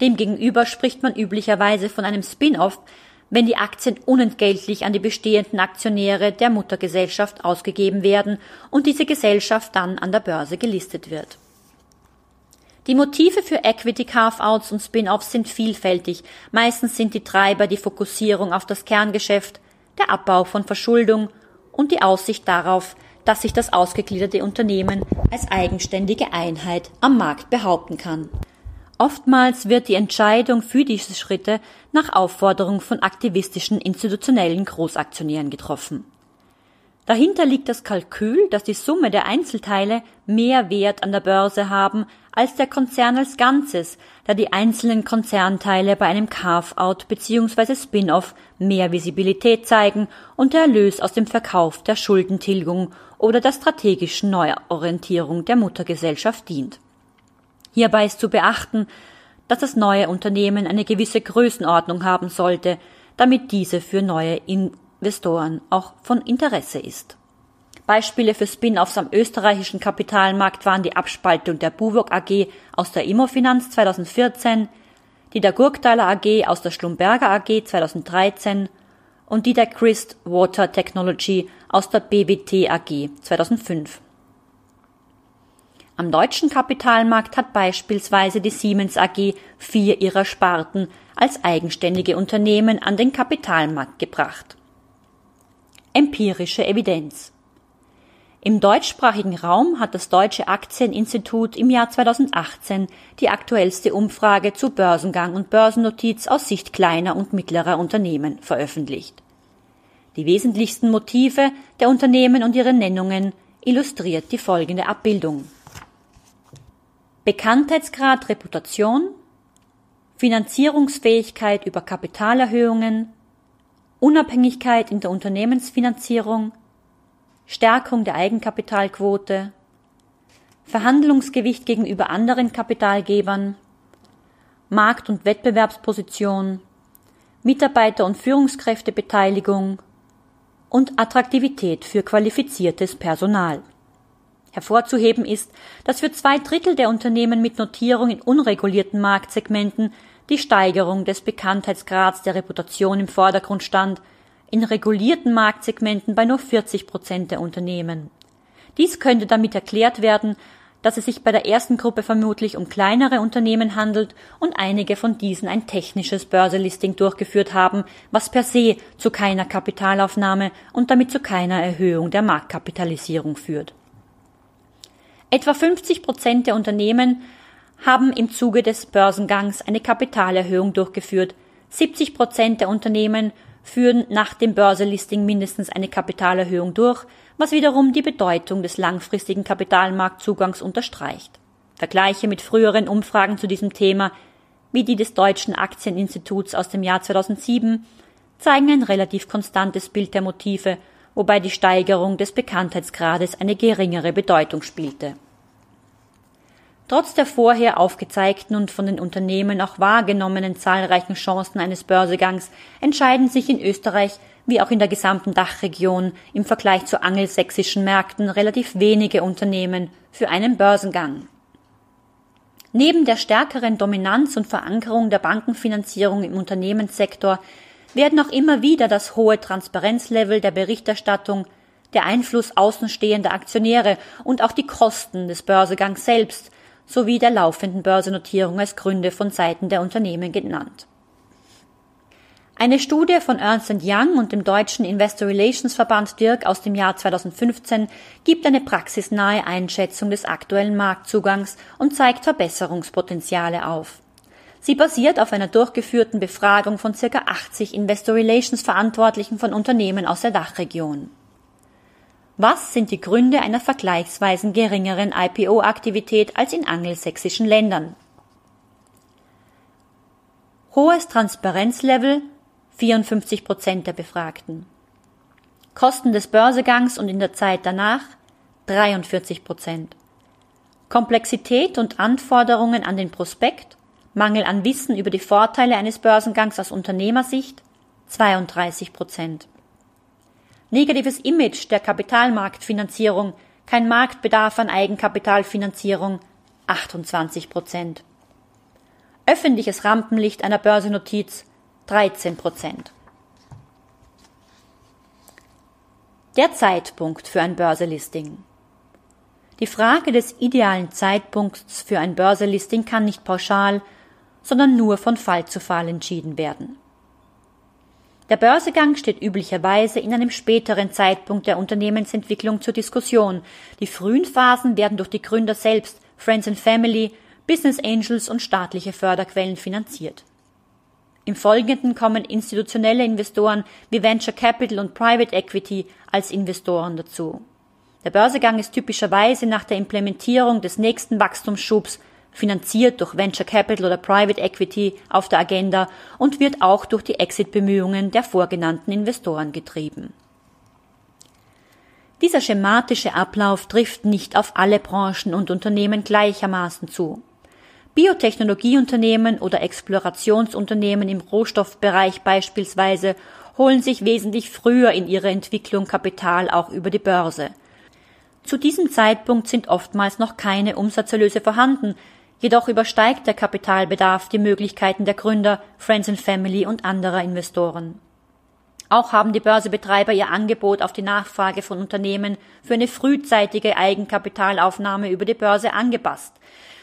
Demgegenüber spricht man üblicherweise von einem Spin-off, wenn die Aktien unentgeltlich an die bestehenden Aktionäre der Muttergesellschaft ausgegeben werden und diese Gesellschaft dann an der Börse gelistet wird. Die Motive für Equity Carve-outs und Spin-offs sind vielfältig. Meistens sind die Treiber die Fokussierung auf das Kerngeschäft, der Abbau von Verschuldung und die Aussicht darauf, dass sich das ausgegliederte Unternehmen als eigenständige Einheit am Markt behaupten kann. Oftmals wird die Entscheidung für diese Schritte nach Aufforderung von aktivistischen institutionellen Großaktionären getroffen. Dahinter liegt das Kalkül, dass die Summe der Einzelteile mehr Wert an der Börse haben als der Konzern als Ganzes, da die einzelnen Konzernteile bei einem Carve-out bzw. Spin-off mehr Visibilität zeigen und der Erlös aus dem Verkauf der Schuldentilgung oder der strategischen Neuorientierung der Muttergesellschaft dient. Hierbei ist zu beachten, dass das neue Unternehmen eine gewisse Größenordnung haben sollte, damit diese für neue Investoren auch von Interesse ist. Beispiele für Spin-offs am österreichischen Kapitalmarkt waren die Abspaltung der Buwok AG aus der Immofinanz 2014, die der Gurktaler AG aus der Schlumberger AG 2013 und die der Christ Water Technology aus der BWT AG 2005. Am deutschen Kapitalmarkt hat beispielsweise die Siemens AG vier ihrer Sparten als eigenständige Unternehmen an den Kapitalmarkt gebracht. Empirische Evidenz Im deutschsprachigen Raum hat das Deutsche Aktieninstitut im Jahr 2018 die aktuellste Umfrage zu Börsengang und Börsennotiz aus Sicht kleiner und mittlerer Unternehmen veröffentlicht. Die wesentlichsten Motive der Unternehmen und ihre Nennungen illustriert die folgende Abbildung. Bekanntheitsgrad, Reputation, Finanzierungsfähigkeit über Kapitalerhöhungen, Unabhängigkeit in der Unternehmensfinanzierung, Stärkung der Eigenkapitalquote, Verhandlungsgewicht gegenüber anderen Kapitalgebern, Markt- und Wettbewerbsposition, Mitarbeiter- und Führungskräftebeteiligung und Attraktivität für qualifiziertes Personal. Hervorzuheben ist, dass für zwei Drittel der Unternehmen mit Notierung in unregulierten Marktsegmenten die Steigerung des Bekanntheitsgrads der Reputation im Vordergrund stand, in regulierten Marktsegmenten bei nur 40 Prozent der Unternehmen. Dies könnte damit erklärt werden, dass es sich bei der ersten Gruppe vermutlich um kleinere Unternehmen handelt und einige von diesen ein technisches Börselisting durchgeführt haben, was per se zu keiner Kapitalaufnahme und damit zu keiner Erhöhung der Marktkapitalisierung führt. Etwa 50 Prozent der Unternehmen haben im Zuge des Börsengangs eine Kapitalerhöhung durchgeführt. 70 Prozent der Unternehmen führen nach dem Börselisting mindestens eine Kapitalerhöhung durch, was wiederum die Bedeutung des langfristigen Kapitalmarktzugangs unterstreicht. Vergleiche mit früheren Umfragen zu diesem Thema, wie die des Deutschen Aktieninstituts aus dem Jahr 2007, zeigen ein relativ konstantes Bild der Motive, wobei die Steigerung des Bekanntheitsgrades eine geringere Bedeutung spielte. Trotz der vorher aufgezeigten und von den Unternehmen auch wahrgenommenen zahlreichen Chancen eines Börsegangs entscheiden sich in Österreich wie auch in der gesamten Dachregion im Vergleich zu angelsächsischen Märkten relativ wenige Unternehmen für einen Börsengang. Neben der stärkeren Dominanz und Verankerung der Bankenfinanzierung im Unternehmenssektor werden auch immer wieder das hohe Transparenzlevel der Berichterstattung, der Einfluss außenstehender Aktionäre und auch die Kosten des Börsegangs selbst sowie der laufenden Börsennotierung als Gründe von Seiten der Unternehmen genannt. Eine Studie von Ernst Young und dem deutschen Investor Relations Verband Dirk aus dem Jahr 2015 gibt eine praxisnahe Einschätzung des aktuellen Marktzugangs und zeigt Verbesserungspotenziale auf. Sie basiert auf einer durchgeführten Befragung von circa 80 Investor Relations Verantwortlichen von Unternehmen aus der Dachregion. Was sind die Gründe einer vergleichsweise geringeren IPO-Aktivität als in angelsächsischen Ländern? Hohes Transparenzlevel 54 Prozent der Befragten. Kosten des Börsegangs und in der Zeit danach 43 Prozent. Komplexität und Anforderungen an den Prospekt, Mangel an Wissen über die Vorteile eines Börsengangs aus Unternehmersicht 32 Prozent. Negatives Image der Kapitalmarktfinanzierung, kein Marktbedarf an Eigenkapitalfinanzierung 28 Prozent. Öffentliches Rampenlicht einer Börsennotiz 13 Prozent. Der Zeitpunkt für ein Börselisting. Die Frage des idealen Zeitpunkts für ein Börselisting kann nicht pauschal, sondern nur von Fall zu Fall entschieden werden. Der Börsegang steht üblicherweise in einem späteren Zeitpunkt der Unternehmensentwicklung zur Diskussion. Die frühen Phasen werden durch die Gründer selbst, Friends and Family, Business Angels und staatliche Förderquellen finanziert. Im Folgenden kommen institutionelle Investoren wie Venture Capital und Private Equity als Investoren dazu. Der Börsegang ist typischerweise nach der Implementierung des nächsten Wachstumsschubs finanziert durch Venture Capital oder Private Equity auf der Agenda und wird auch durch die Exit-Bemühungen der vorgenannten Investoren getrieben. Dieser schematische Ablauf trifft nicht auf alle Branchen und Unternehmen gleichermaßen zu. Biotechnologieunternehmen oder Explorationsunternehmen im Rohstoffbereich beispielsweise holen sich wesentlich früher in ihrer Entwicklung Kapital auch über die Börse. Zu diesem Zeitpunkt sind oftmals noch keine Umsatzerlöse vorhanden, jedoch übersteigt der Kapitalbedarf die Möglichkeiten der Gründer, Friends and Family und anderer Investoren. Auch haben die Börsebetreiber ihr Angebot auf die Nachfrage von Unternehmen für eine frühzeitige Eigenkapitalaufnahme über die Börse angepasst.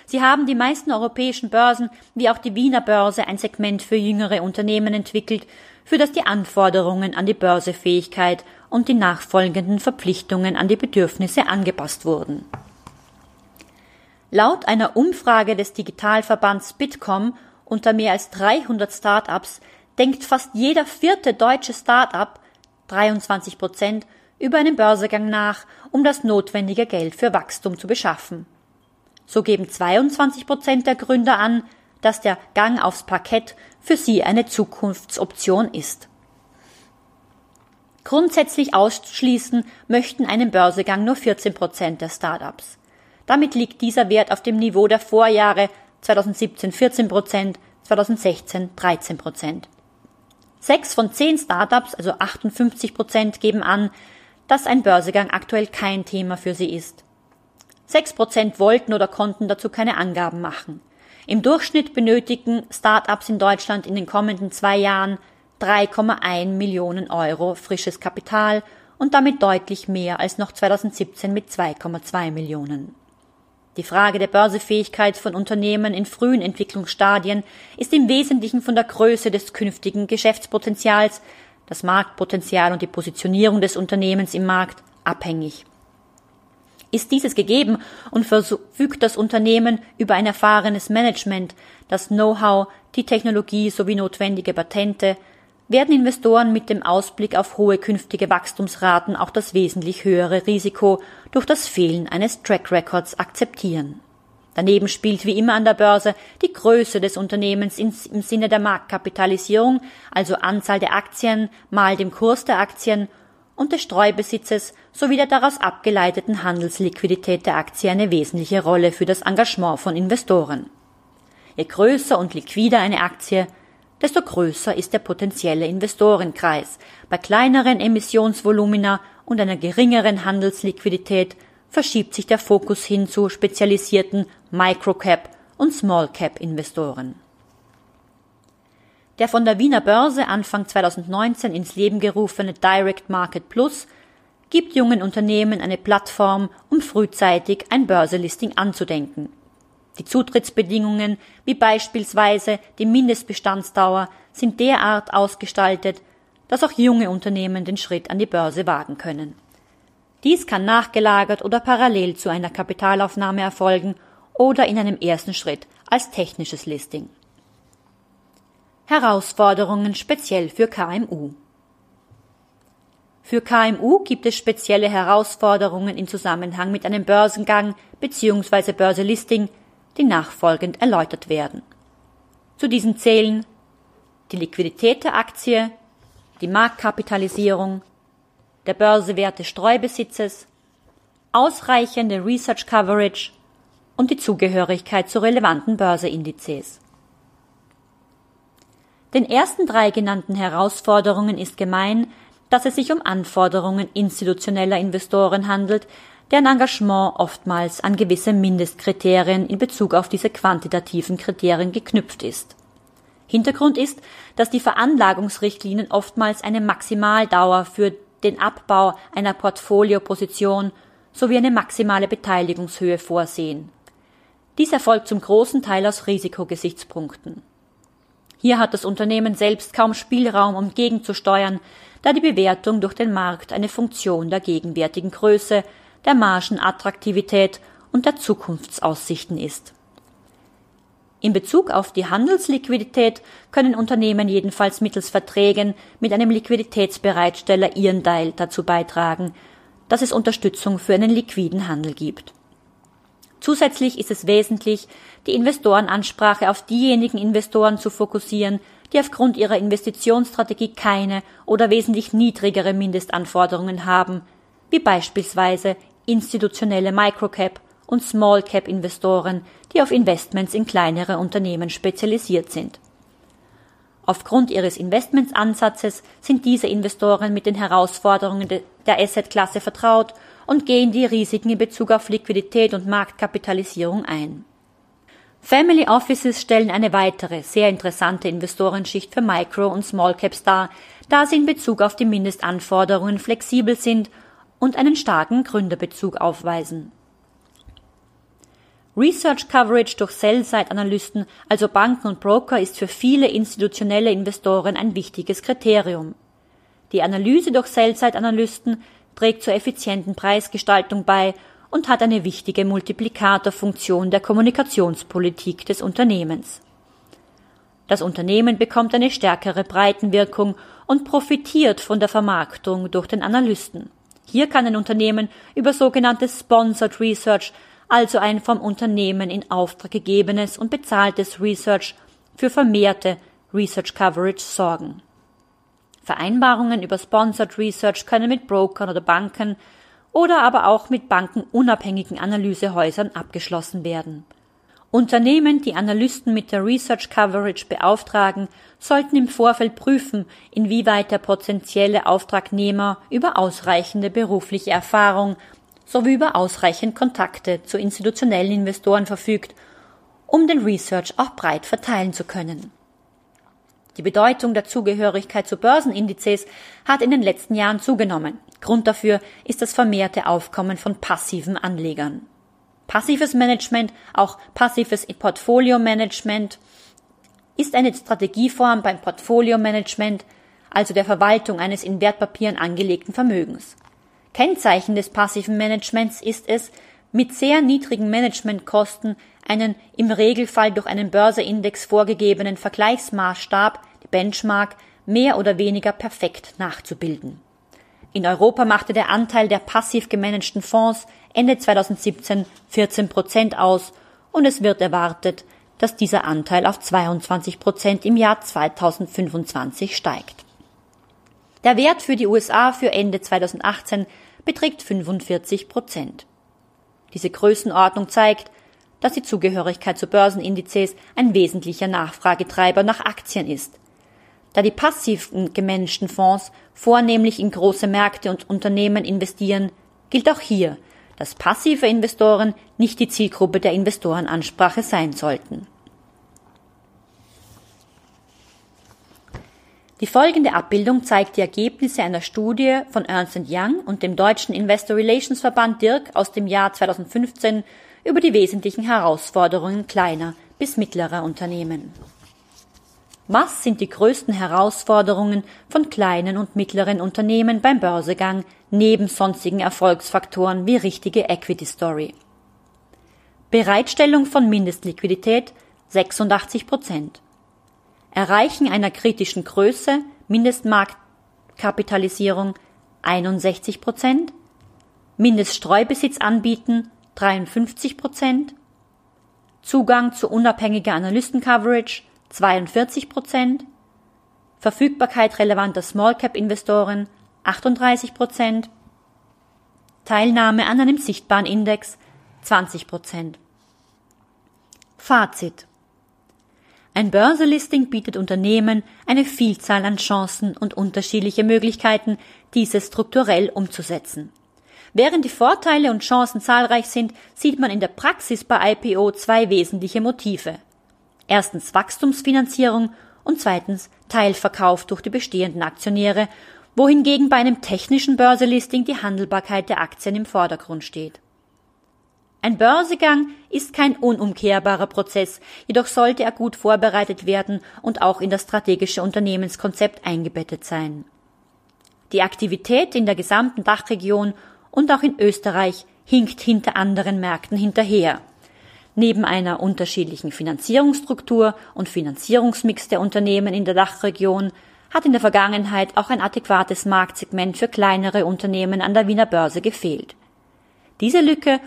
Sie haben die meisten europäischen Börsen wie auch die Wiener Börse ein Segment für jüngere Unternehmen entwickelt, für das die Anforderungen an die Börsefähigkeit und die nachfolgenden Verpflichtungen an die Bedürfnisse angepasst wurden. Laut einer Umfrage des Digitalverbands Bitkom unter mehr als 300 Start-ups denkt fast jeder vierte deutsche Start-up, 23 Prozent, über einen Börsegang nach, um das notwendige Geld für Wachstum zu beschaffen. So geben 22 Prozent der Gründer an, dass der Gang aufs Parkett für sie eine Zukunftsoption ist. Grundsätzlich ausschließen möchten einen Börsegang nur 14 Prozent der Startups. Damit liegt dieser Wert auf dem Niveau der Vorjahre 2017 14 Prozent, 2016 13 Prozent. Sechs von zehn Startups, also 58 Prozent, geben an, dass ein Börsegang aktuell kein Thema für sie ist. Sechs Prozent wollten oder konnten dazu keine Angaben machen. Im Durchschnitt benötigen Start-ups in Deutschland in den kommenden zwei Jahren 3,1 Millionen Euro frisches Kapital und damit deutlich mehr als noch 2017 mit 2,2 Millionen. Die Frage der Börsefähigkeit von Unternehmen in frühen Entwicklungsstadien ist im Wesentlichen von der Größe des künftigen Geschäftspotenzials, das Marktpotenzial und die Positionierung des Unternehmens im Markt abhängig. Ist dieses gegeben und verfügt das Unternehmen über ein erfahrenes Management, das Know-how, die Technologie sowie notwendige Patente, werden Investoren mit dem Ausblick auf hohe künftige Wachstumsraten auch das wesentlich höhere Risiko durch das Fehlen eines Track Records akzeptieren. Daneben spielt wie immer an der Börse die Größe des Unternehmens im Sinne der Marktkapitalisierung, also Anzahl der Aktien mal dem Kurs der Aktien und des Streubesitzes sowie der daraus abgeleiteten Handelsliquidität der Aktie eine wesentliche Rolle für das Engagement von Investoren. Je größer und liquider eine Aktie, desto größer ist der potenzielle Investorenkreis. Bei kleineren Emissionsvolumina und einer geringeren Handelsliquidität verschiebt sich der Fokus hin zu spezialisierten Microcap und Small Cap Investoren. Der von der Wiener Börse Anfang 2019 ins Leben gerufene Direct Market Plus gibt jungen Unternehmen eine Plattform, um frühzeitig ein Börselisting anzudenken. Die Zutrittsbedingungen, wie beispielsweise die Mindestbestandsdauer, sind derart ausgestaltet, dass auch junge Unternehmen den Schritt an die Börse wagen können. Dies kann nachgelagert oder parallel zu einer Kapitalaufnahme erfolgen oder in einem ersten Schritt als technisches Listing. Herausforderungen speziell für KMU. Für KMU gibt es spezielle Herausforderungen in Zusammenhang mit einem Börsengang bzw. Börselisting, die nachfolgend erläutert werden. Zu diesen zählen die Liquidität der Aktie, die Marktkapitalisierung, der Börsewert des Streubesitzes, ausreichende Research Coverage und die Zugehörigkeit zu relevanten Börseindizes. Den ersten drei genannten Herausforderungen ist gemein, dass es sich um Anforderungen institutioneller Investoren handelt, deren Engagement oftmals an gewisse Mindestkriterien in Bezug auf diese quantitativen Kriterien geknüpft ist. Hintergrund ist, dass die Veranlagungsrichtlinien oftmals eine Maximaldauer für den Abbau einer Portfolioposition sowie eine maximale Beteiligungshöhe vorsehen. Dies erfolgt zum großen Teil aus Risikogesichtspunkten. Hier hat das Unternehmen selbst kaum Spielraum, um gegenzusteuern, da die Bewertung durch den Markt eine Funktion der gegenwärtigen Größe, der Margenattraktivität und der Zukunftsaussichten ist. In Bezug auf die Handelsliquidität können Unternehmen jedenfalls mittels Verträgen mit einem Liquiditätsbereitsteller ihren Teil dazu beitragen, dass es Unterstützung für einen liquiden Handel gibt. Zusätzlich ist es wesentlich, die Investorenansprache auf diejenigen Investoren zu fokussieren, die aufgrund ihrer Investitionsstrategie keine oder wesentlich niedrigere Mindestanforderungen haben, wie beispielsweise institutionelle Microcap und Smallcap Investoren, die auf Investments in kleinere Unternehmen spezialisiert sind. Aufgrund ihres Investmentsansatzes sind diese Investoren mit den Herausforderungen der Assetklasse vertraut und gehen die Risiken in Bezug auf Liquidität und Marktkapitalisierung ein. Family Offices stellen eine weitere, sehr interessante Investorenschicht für Micro- und Small Caps dar, da sie in Bezug auf die Mindestanforderungen flexibel sind und einen starken Gründerbezug aufweisen. Research Coverage durch Sell-Side-Analysten, also Banken und Broker, ist für viele institutionelle Investoren ein wichtiges Kriterium. Die Analyse durch Sell-Side-Analysten trägt zur effizienten Preisgestaltung bei und hat eine wichtige Multiplikatorfunktion der Kommunikationspolitik des Unternehmens. Das Unternehmen bekommt eine stärkere Breitenwirkung und profitiert von der Vermarktung durch den Analysten. Hier kann ein Unternehmen über sogenanntes Sponsored Research, also ein vom Unternehmen in Auftrag gegebenes und bezahltes Research, für vermehrte Research Coverage sorgen. Vereinbarungen über Sponsored Research können mit Brokern oder Banken oder aber auch mit bankenunabhängigen Analysehäusern abgeschlossen werden. Unternehmen, die Analysten mit der Research Coverage beauftragen, sollten im Vorfeld prüfen, inwieweit der potenzielle Auftragnehmer über ausreichende berufliche Erfahrung sowie über ausreichend Kontakte zu institutionellen Investoren verfügt, um den Research auch breit verteilen zu können. Die Bedeutung der Zugehörigkeit zu Börsenindizes hat in den letzten Jahren zugenommen. Grund dafür ist das vermehrte Aufkommen von passiven Anlegern. Passives Management, auch passives Portfolio-Management, ist eine Strategieform beim Portfolio-Management, also der Verwaltung eines in Wertpapieren angelegten Vermögens. Kennzeichen des passiven Managements ist es, mit sehr niedrigen Managementkosten einen im Regelfall durch einen Börseindex vorgegebenen Vergleichsmaßstab Benchmark mehr oder weniger perfekt nachzubilden. In Europa machte der Anteil der passiv gemanagten Fonds Ende 2017 14 Prozent aus und es wird erwartet, dass dieser Anteil auf 22 Prozent im Jahr 2025 steigt. Der Wert für die USA für Ende 2018 beträgt 45 Prozent. Diese Größenordnung zeigt, dass die Zugehörigkeit zu Börsenindizes ein wesentlicher Nachfragetreiber nach Aktien ist, da die passiv gemanagten Fonds vornehmlich in große Märkte und Unternehmen investieren, gilt auch hier, dass passive Investoren nicht die Zielgruppe der Investorenansprache sein sollten. Die folgende Abbildung zeigt die Ergebnisse einer Studie von Ernst Young und dem deutschen Investor Relations Verband Dirk aus dem Jahr 2015 über die wesentlichen Herausforderungen kleiner bis mittlerer Unternehmen. Was sind die größten Herausforderungen von kleinen und mittleren Unternehmen beim Börsegang neben sonstigen Erfolgsfaktoren wie richtige Equity Story? Bereitstellung von Mindestliquidität 86 Prozent. Erreichen einer kritischen Größe, Mindestmarktkapitalisierung 61 Prozent, Mindeststreubesitz anbieten 53 Prozent, Zugang zu unabhängiger Analystencoverage 42 Prozent, Verfügbarkeit relevanter Small-Cap-Investoren 38 Prozent, Teilnahme an einem sichtbaren Index 20 Prozent. Fazit ein Börselisting bietet Unternehmen eine Vielzahl an Chancen und unterschiedliche Möglichkeiten, diese strukturell umzusetzen. Während die Vorteile und Chancen zahlreich sind, sieht man in der Praxis bei IPO zwei wesentliche Motive. Erstens Wachstumsfinanzierung und zweitens Teilverkauf durch die bestehenden Aktionäre, wohingegen bei einem technischen Börselisting die Handelbarkeit der Aktien im Vordergrund steht. Ein Börsegang ist kein unumkehrbarer Prozess, jedoch sollte er gut vorbereitet werden und auch in das strategische Unternehmenskonzept eingebettet sein. Die Aktivität in der gesamten Dachregion und auch in Österreich hinkt hinter anderen Märkten hinterher. Neben einer unterschiedlichen Finanzierungsstruktur und Finanzierungsmix der Unternehmen in der Dachregion hat in der Vergangenheit auch ein adäquates Marktsegment für kleinere Unternehmen an der Wiener Börse gefehlt. Diese Lücke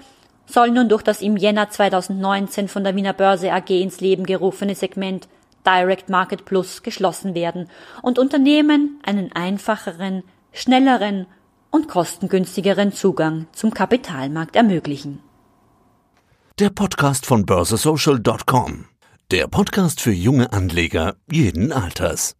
soll nun durch das im Jänner 2019 von der Wiener Börse AG ins Leben gerufene Segment Direct Market Plus geschlossen werden und Unternehmen einen einfacheren, schnelleren und kostengünstigeren Zugang zum Kapitalmarkt ermöglichen.
Der Podcast von börsesocial.com. Der Podcast für junge Anleger jeden Alters.